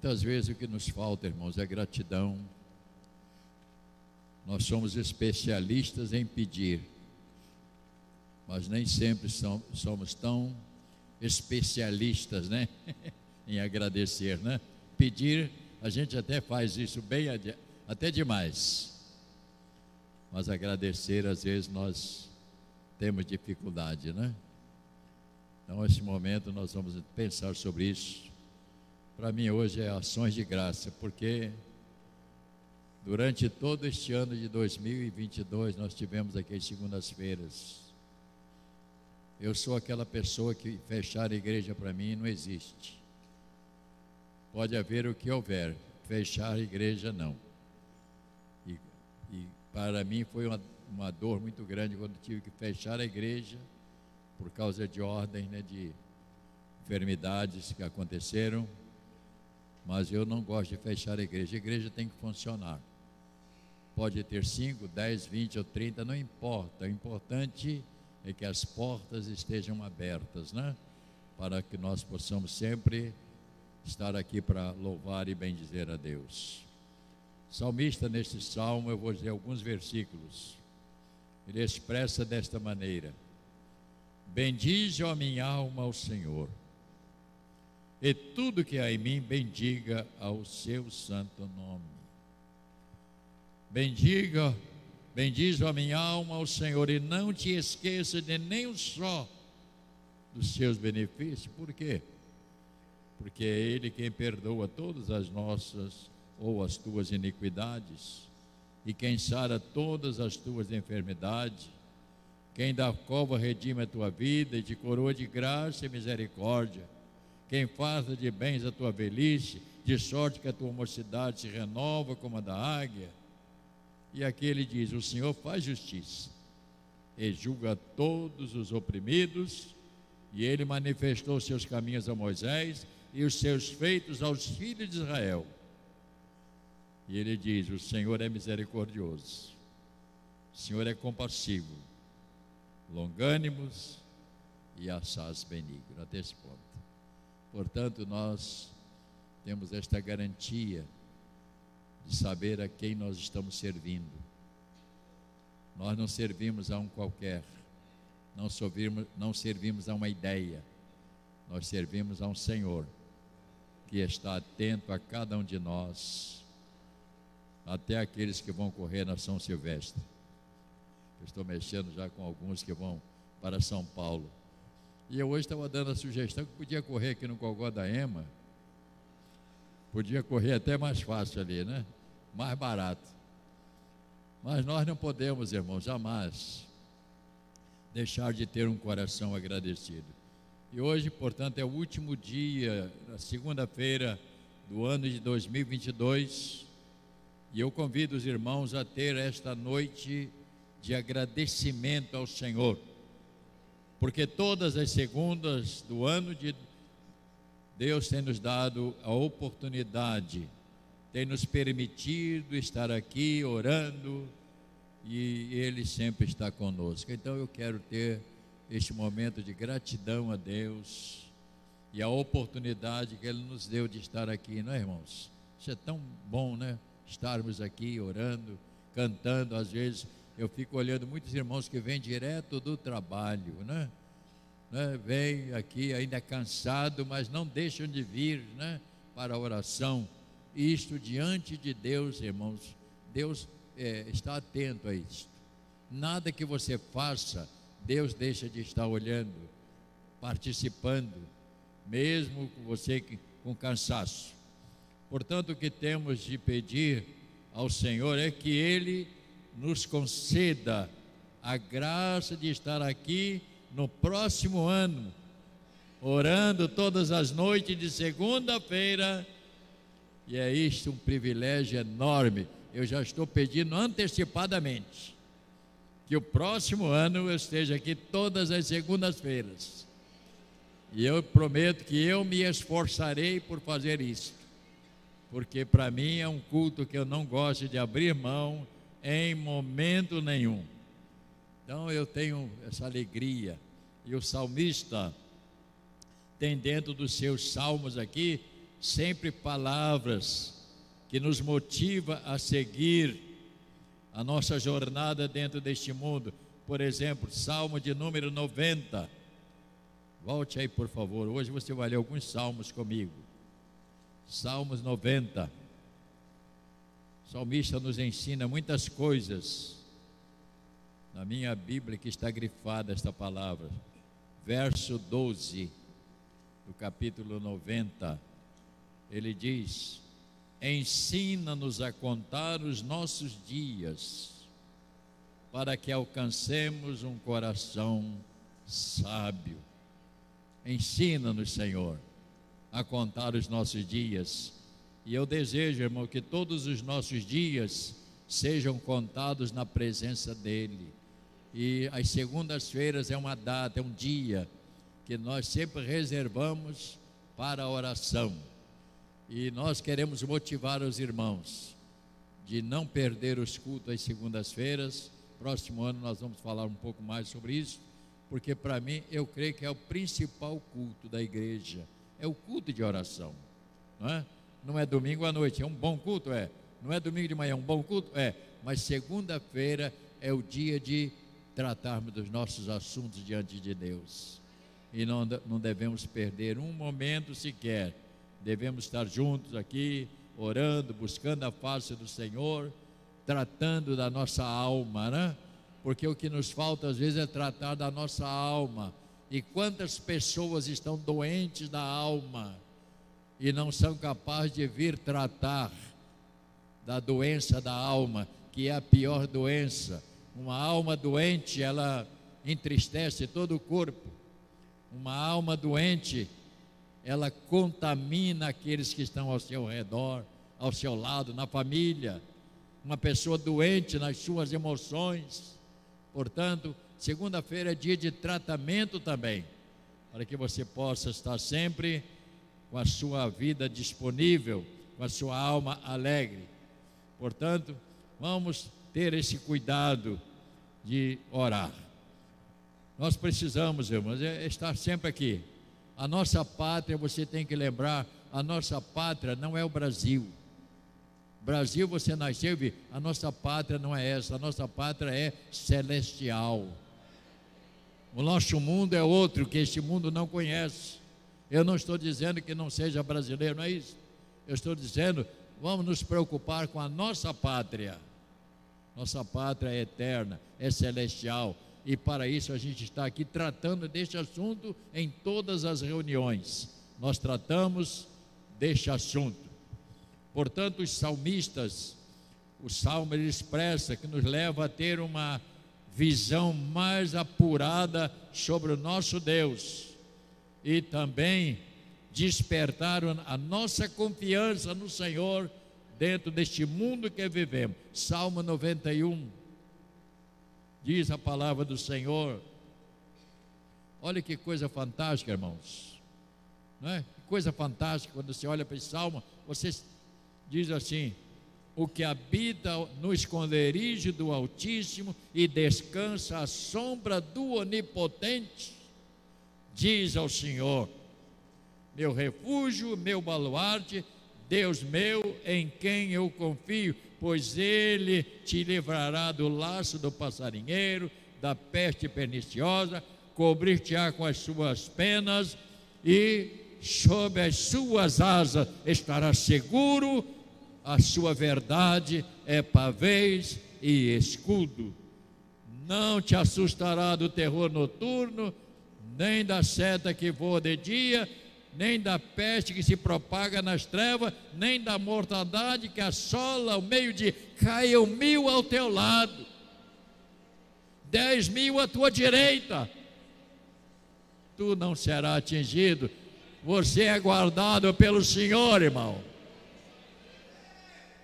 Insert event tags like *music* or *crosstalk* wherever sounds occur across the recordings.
Muitas vezes o que nos falta, irmãos, é gratidão. Nós somos especialistas em pedir, mas nem sempre somos tão especialistas, né? *laughs* em agradecer, né? Pedir, a gente até faz isso bem, até demais. Mas agradecer, às vezes, nós temos dificuldade, né? Então, nesse momento, nós vamos pensar sobre isso. Para mim, hoje é ações de graça, porque durante todo este ano de 2022, nós tivemos aqui as segundas-feiras. Eu sou aquela pessoa que fechar a igreja para mim não existe. Pode haver o que houver, fechar a igreja não. E, e para mim foi uma, uma dor muito grande quando tive que fechar a igreja por causa de ordem, né, de enfermidades que aconteceram. Mas eu não gosto de fechar a igreja. A igreja tem que funcionar. Pode ter 5, 10, 20 ou 30, não importa. O importante é que as portas estejam abertas, né? Para que nós possamos sempre estar aqui para louvar e bendizer a Deus. Salmista, neste salmo, eu vou dizer alguns versículos. Ele expressa desta maneira: Bendize a minha alma ao Senhor, e tudo que há em mim bendiga ao seu santo nome. Bendiga, bendize a minha alma ao Senhor, e não te esqueça de nem só dos seus benefícios. Por quê? Porque é Ele quem perdoa todas as nossas ou as tuas iniquidades, e quem sara todas as tuas enfermidades quem da cova redime a tua vida e te coroa de graça e misericórdia. Quem faça de bens a tua velhice, de sorte que a tua mocidade se renova como a da águia. E aqui ele diz: O Senhor faz justiça e julga todos os oprimidos, e ele manifestou seus caminhos a Moisés e os seus feitos aos filhos de Israel. E ele diz: O Senhor é misericordioso, o Senhor é compassivo longânimos e assaz benigno, até esse ponto. Portanto, nós temos esta garantia de saber a quem nós estamos servindo. Nós não servimos a um qualquer, não servimos, não servimos a uma ideia, nós servimos a um Senhor que está atento a cada um de nós, até aqueles que vão correr na São Silvestre. Eu estou mexendo já com alguns que vão para São Paulo. E eu hoje estava dando a sugestão que podia correr aqui no Gogó da Ema. Podia correr até mais fácil ali, né? Mais barato. Mas nós não podemos, irmãos, jamais deixar de ter um coração agradecido. E hoje, portanto, é o último dia, na segunda-feira do ano de 2022, e eu convido os irmãos a ter esta noite de agradecimento ao Senhor, porque todas as segundas do ano de Deus tem nos dado a oportunidade, tem nos permitido estar aqui orando e Ele sempre está conosco. Então eu quero ter este momento de gratidão a Deus e a oportunidade que Ele nos deu de estar aqui, não é, irmãos? Isso é tão bom, né? Estarmos aqui orando, cantando, às vezes eu fico olhando muitos irmãos que vêm direto do trabalho, né? né? Vem aqui ainda cansado, mas não deixam de vir, né? Para a oração. Isto diante de Deus, irmãos, Deus é, está atento a isto. Nada que você faça, Deus deixa de estar olhando, participando, mesmo com você com cansaço. Portanto, o que temos de pedir ao Senhor é que Ele nos conceda a graça de estar aqui no próximo ano, orando todas as noites de segunda-feira. E é isto um privilégio enorme. Eu já estou pedindo antecipadamente que o próximo ano eu esteja aqui todas as segundas-feiras. E eu prometo que eu me esforçarei por fazer isso. Porque para mim é um culto que eu não gosto de abrir mão em momento nenhum. Então eu tenho essa alegria. E o salmista tem dentro dos seus salmos aqui sempre palavras que nos motiva a seguir a nossa jornada dentro deste mundo. Por exemplo, Salmo de número 90. Volte aí, por favor. Hoje você vai ler alguns salmos comigo. Salmos 90. O salmista nos ensina muitas coisas. Na minha Bíblia que está grifada esta palavra. Verso 12 do capítulo 90. Ele diz: Ensina-nos a contar os nossos dias, para que alcancemos um coração sábio. Ensina-nos, Senhor, a contar os nossos dias. E eu desejo, irmão, que todos os nossos dias sejam contados na presença dEle. E as segundas-feiras é uma data, é um dia que nós sempre reservamos para a oração. E nós queremos motivar os irmãos de não perder os cultos às segundas-feiras. Próximo ano nós vamos falar um pouco mais sobre isso, porque para mim eu creio que é o principal culto da igreja, é o culto de oração. Não é, não é domingo à noite, é um bom culto, é. Não é domingo de manhã, é um bom culto, é. Mas segunda-feira é o dia de tratarmos dos nossos assuntos diante de Deus. E não, não devemos perder um momento sequer devemos estar juntos aqui, orando, buscando a face do Senhor, tratando da nossa alma, né? Porque o que nos falta às vezes é tratar da nossa alma. E quantas pessoas estão doentes da alma e não são capazes de vir tratar da doença da alma, que é a pior doença. Uma alma doente, ela entristece todo o corpo. Uma alma doente, ela contamina aqueles que estão ao seu redor, ao seu lado, na família. Uma pessoa doente nas suas emoções. Portanto, segunda-feira é dia de tratamento também, para que você possa estar sempre com a sua vida disponível, com a sua alma alegre. Portanto, vamos ter esse cuidado de orar. Nós precisamos, irmãos, é estar sempre aqui a nossa pátria, você tem que lembrar, a nossa pátria não é o Brasil. Brasil, você nasceu, a nossa pátria não é essa, a nossa pátria é celestial. O nosso mundo é outro que este mundo não conhece. Eu não estou dizendo que não seja brasileiro, não é isso. Eu estou dizendo, vamos nos preocupar com a nossa pátria. Nossa pátria é eterna, é celestial e para isso a gente está aqui tratando deste assunto em todas as reuniões. Nós tratamos deste assunto. Portanto, os salmistas, o salmo ele expressa que nos leva a ter uma visão mais apurada sobre o nosso Deus e também despertar a nossa confiança no Senhor dentro deste mundo que vivemos. Salmo 91 diz a palavra do Senhor. Olha que coisa fantástica, irmãos. Não é? Que coisa fantástica quando você olha para esse salmo, você diz assim: o que habita no esconderijo do Altíssimo e descansa à sombra do Onipotente, diz ao Senhor: meu refúgio, meu baluarte, Deus meu, em quem eu confio pois ele te livrará do laço do passarinheiro, da peste perniciosa, cobrir-te-á com as suas penas e sob as suas asas estará seguro, a sua verdade é pavês e escudo. Não te assustará do terror noturno, nem da seta que voa de dia, nem da peste que se propaga nas trevas, nem da mortandade que assola o meio-dia. Caiam mil ao teu lado, dez mil à tua direita, tu não será atingido. Você é guardado pelo Senhor, irmão.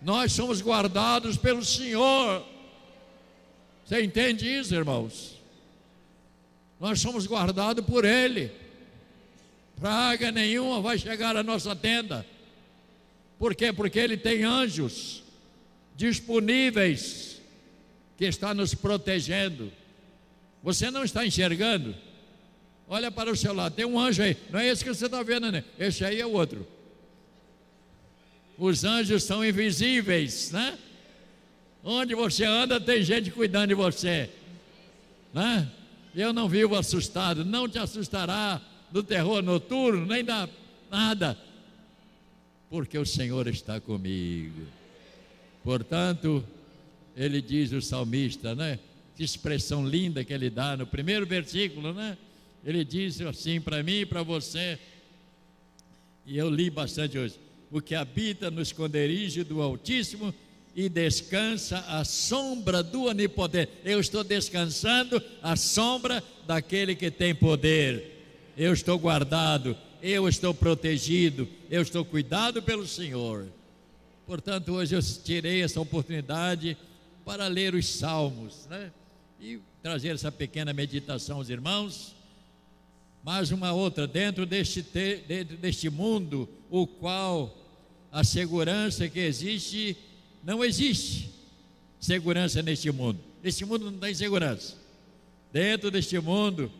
Nós somos guardados pelo Senhor. Você entende isso, irmãos? Nós somos guardados por Ele praga nenhuma vai chegar à nossa tenda. Por quê? Porque Ele tem anjos disponíveis que está nos protegendo. Você não está enxergando? Olha para o seu lado, tem um anjo aí. Não é esse que você está vendo, né? Esse aí é o outro. Os anjos são invisíveis, né? Onde você anda, tem gente cuidando de você, né? Eu não vivo assustado, não te assustará do terror noturno, nem da nada, porque o Senhor está comigo. Portanto, ele diz o salmista, né? Que expressão linda que ele dá no primeiro versículo, né? Ele diz assim para mim e para você, e eu li bastante hoje: o que habita no esconderijo do Altíssimo e descansa à sombra do Onipotente. Eu estou descansando à sombra daquele que tem poder. Eu estou guardado, eu estou protegido, eu estou cuidado pelo Senhor. Portanto, hoje eu tirei essa oportunidade para ler os salmos, né? E trazer essa pequena meditação aos irmãos. Mais uma outra, dentro deste, dentro deste mundo, o qual a segurança que existe, não existe segurança neste mundo. Este mundo não tem segurança. Dentro deste mundo,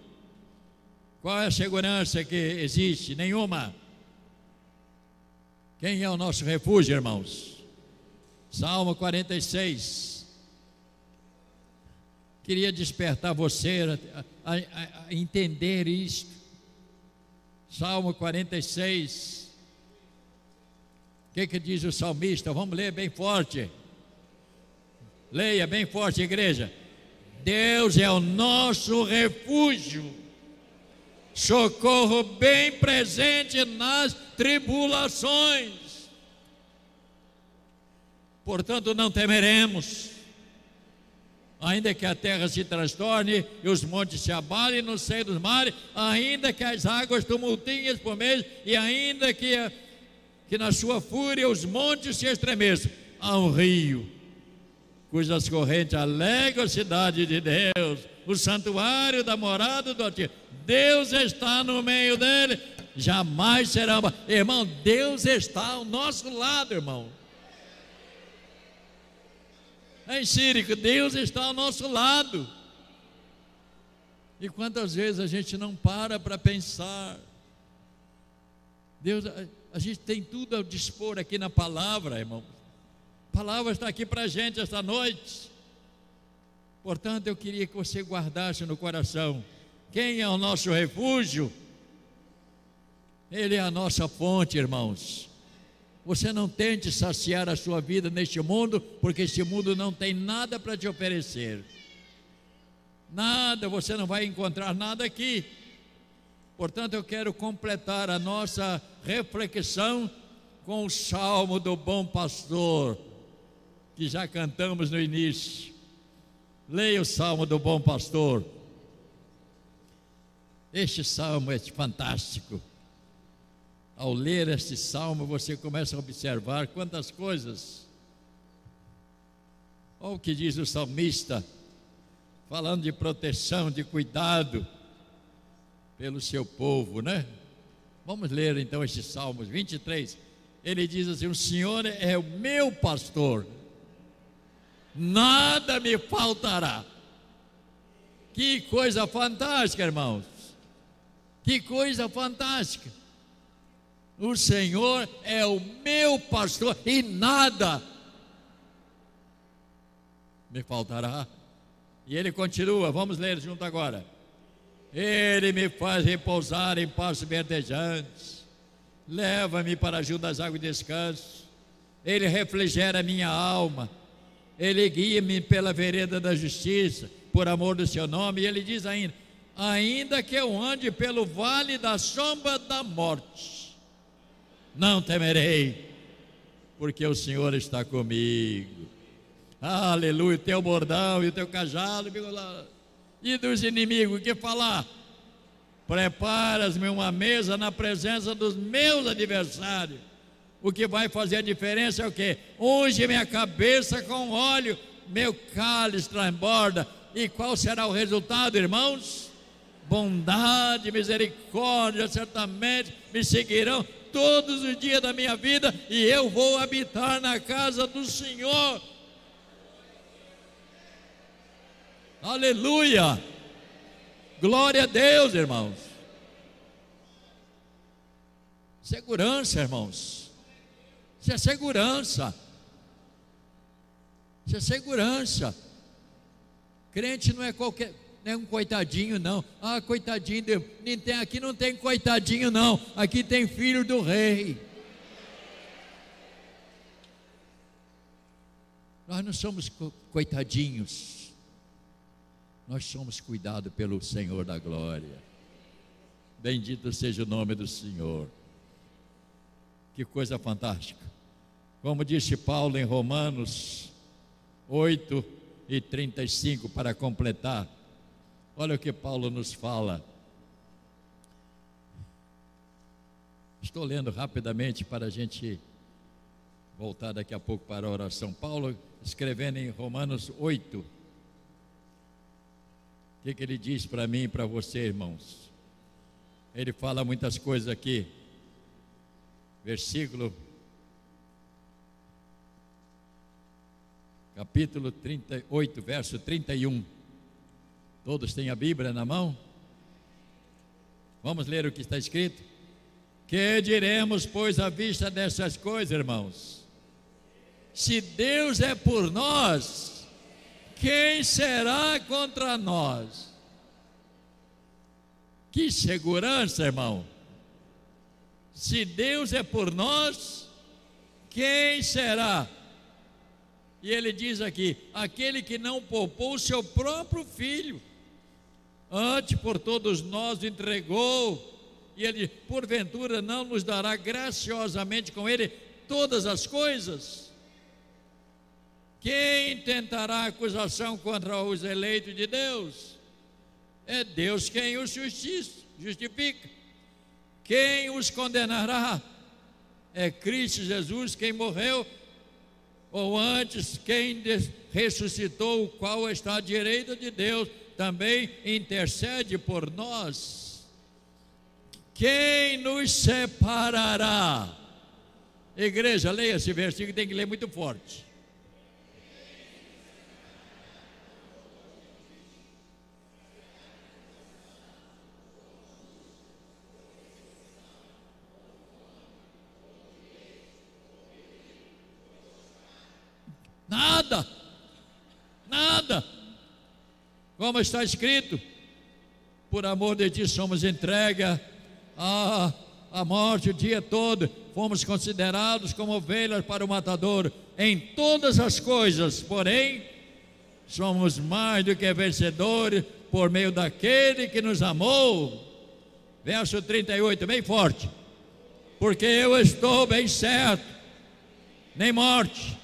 qual é a segurança que existe? Nenhuma. Quem é o nosso refúgio, irmãos? Salmo 46. Queria despertar você a, a, a entender isto. Salmo 46. O que, que diz o salmista? Vamos ler bem forte. Leia bem forte, igreja. Deus é o nosso refúgio, socorro bem presente nas tribulações. Portanto, não temeremos, ainda que a terra se transtorne e os montes se abalem no seio dos mares, ainda que as águas tumultinhas por meio, e ainda que, que na sua fúria os montes se estremeçam. Há um rio, cujas correntes alegram a cidade de Deus, o santuário da morada do Altíssimo. Deus está no meio dele, jamais será. Irmão, Deus está ao nosso lado, irmão. É Sírico, Deus está ao nosso lado. E quantas vezes a gente não para para pensar? Deus, a, a, gente tem tudo a dispor aqui na palavra, irmão. A palavra está aqui para a gente esta noite. Portanto, eu queria que você guardasse no coração: quem é o nosso refúgio? Ele é a nossa fonte, irmãos. Você não tente saciar a sua vida neste mundo, porque este mundo não tem nada para te oferecer. Nada, você não vai encontrar nada aqui. Portanto, eu quero completar a nossa reflexão com o salmo do bom pastor, que já cantamos no início. Leia o salmo do bom pastor. Este salmo é fantástico ao ler este salmo, você começa a observar quantas coisas. Olha o que diz o salmista, falando de proteção, de cuidado pelo seu povo, né? Vamos ler então estes salmos 23. Ele diz assim: O Senhor é o meu pastor, nada me faltará. Que coisa fantástica, irmãos. Que coisa fantástica. O Senhor é o meu pastor e nada me faltará. E ele continua, vamos ler junto agora. Ele me faz repousar em passos verdejantes, leva-me para junto das águas de descanso. Ele refrigera minha alma, ele guia-me pela vereda da justiça, por amor do seu nome. E ele diz ainda: ainda que eu ande pelo vale da sombra da morte não temerei, porque o Senhor está comigo. Aleluia, teu bordão e o teu cajado, e dos inimigos, que falar? Preparas-me uma mesa na presença dos meus adversários. O que vai fazer a diferença é o que? Unge minha cabeça com óleo, meu cálice transborda. E qual será o resultado, irmãos? Bondade, misericórdia, certamente me seguirão todos os dias da minha vida e eu vou habitar na casa do Senhor. Aleluia! Glória a Deus, irmãos. Segurança, irmãos. Isso é segurança. Isso é segurança. Crente não é qualquer, não é um coitadinho, não. Ah, coitadinho, tem, aqui não tem coitadinho, não. Aqui tem filho do rei. Nós não somos coitadinhos. Nós somos cuidados pelo Senhor da glória. Bendito seja o nome do Senhor. Que coisa fantástica. Como disse Paulo em Romanos 8 e 35, para completar, olha o que Paulo nos fala. Estou lendo rapidamente para a gente voltar daqui a pouco para a oração. Paulo escrevendo em Romanos 8. O que, que ele diz para mim e para você, irmãos? Ele fala muitas coisas aqui. Versículo capítulo 38, verso 31. Todos têm a Bíblia na mão? Vamos ler o que está escrito? Que diremos, pois, à vista dessas coisas, irmãos? Se Deus é por nós, quem será contra nós? Que segurança, irmão! Se Deus é por nós, quem será? E ele diz aqui: aquele que não poupou o seu próprio filho, antes por todos nós entregou, e ele, porventura, não nos dará graciosamente com ele todas as coisas? Quem tentará acusação contra os eleitos de Deus? É Deus quem os justifica. Quem os condenará? É Cristo Jesus quem morreu, ou antes, quem ressuscitou, o qual está à direita de Deus, também intercede por nós. Quem nos separará? Igreja, leia esse versículo, tem que ler muito forte. Nada. Como está escrito, por amor de ti somos entrega a, a morte o dia todo, fomos considerados como ovelhas para o matador em todas as coisas, porém, somos mais do que vencedores por meio daquele que nos amou. Verso 38, bem forte. Porque eu estou bem certo, nem morte,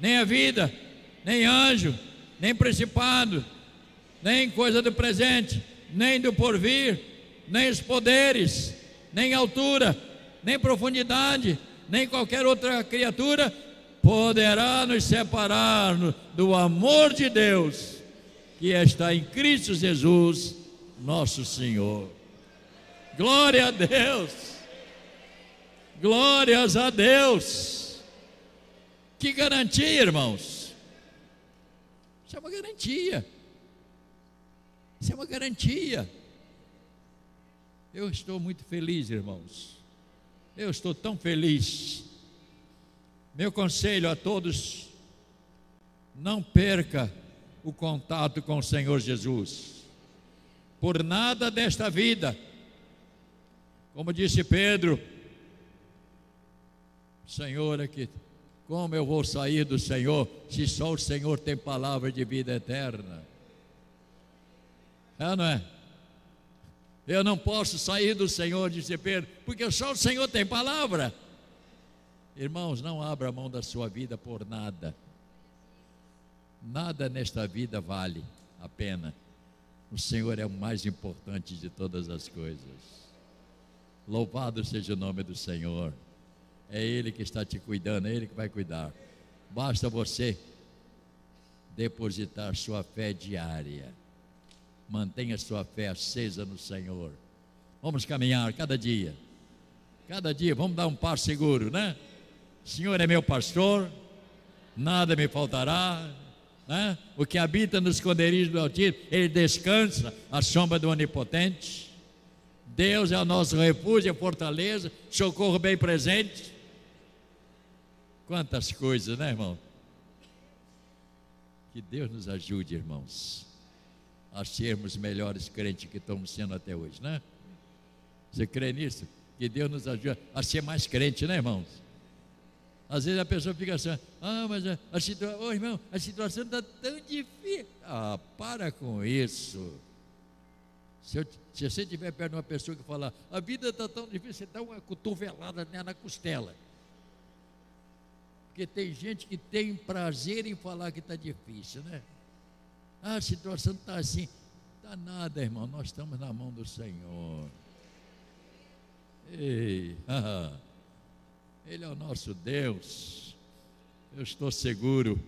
nem a vida, nem anjo, nem principado, nem coisa do presente, nem do porvir, nem os poderes, nem altura, nem profundidade, nem qualquer outra criatura poderá nos separar do amor de Deus que está em Cristo Jesus, nosso Senhor. Glória a Deus. Glórias a Deus. Que garantia, irmãos? Isso é uma garantia. Isso é uma garantia. Eu estou muito feliz, irmãos. Eu estou tão feliz. Meu conselho a todos: não perca o contato com o Senhor Jesus. Por nada desta vida, como disse Pedro, Senhor, aqui como eu vou sair do Senhor se só o Senhor tem palavra de vida eterna? É, não é? Eu não posso sair do Senhor, disse Pedro, porque só o Senhor tem palavra. Irmãos, não abra mão da sua vida por nada. Nada nesta vida vale a pena. O Senhor é o mais importante de todas as coisas. Louvado seja o nome do Senhor. É Ele que está te cuidando, é Ele que vai cuidar. Basta você depositar sua fé diária. Mantenha sua fé acesa no Senhor. Vamos caminhar cada dia. Cada dia, vamos dar um passo seguro, né? O Senhor é meu pastor, nada me faltará. Né? O que habita nos esconderijos do Altíssimo, ele descansa à sombra do Onipotente. Deus é o nosso refúgio, a fortaleza, socorro bem presente. Quantas coisas, né, irmão? Que Deus nos ajude, irmãos, a sermos melhores crentes que estamos sendo até hoje, né? Você crê nisso? Que Deus nos ajude a ser mais crente, né, irmãos? Às vezes a pessoa fica assim, ah, mas a, a situação, oh, irmão, a situação está tão difícil. Ah, para com isso. Se, eu, se você estiver perto de uma pessoa que falar, a vida está tão difícil, você dá uma cotovelada nela na costela. Porque tem gente que tem prazer em falar que está difícil, né? Ah, a situação está assim. Está nada, irmão, nós estamos na mão do Senhor. Ei, *laughs* ah, Ele é o nosso Deus. Eu estou seguro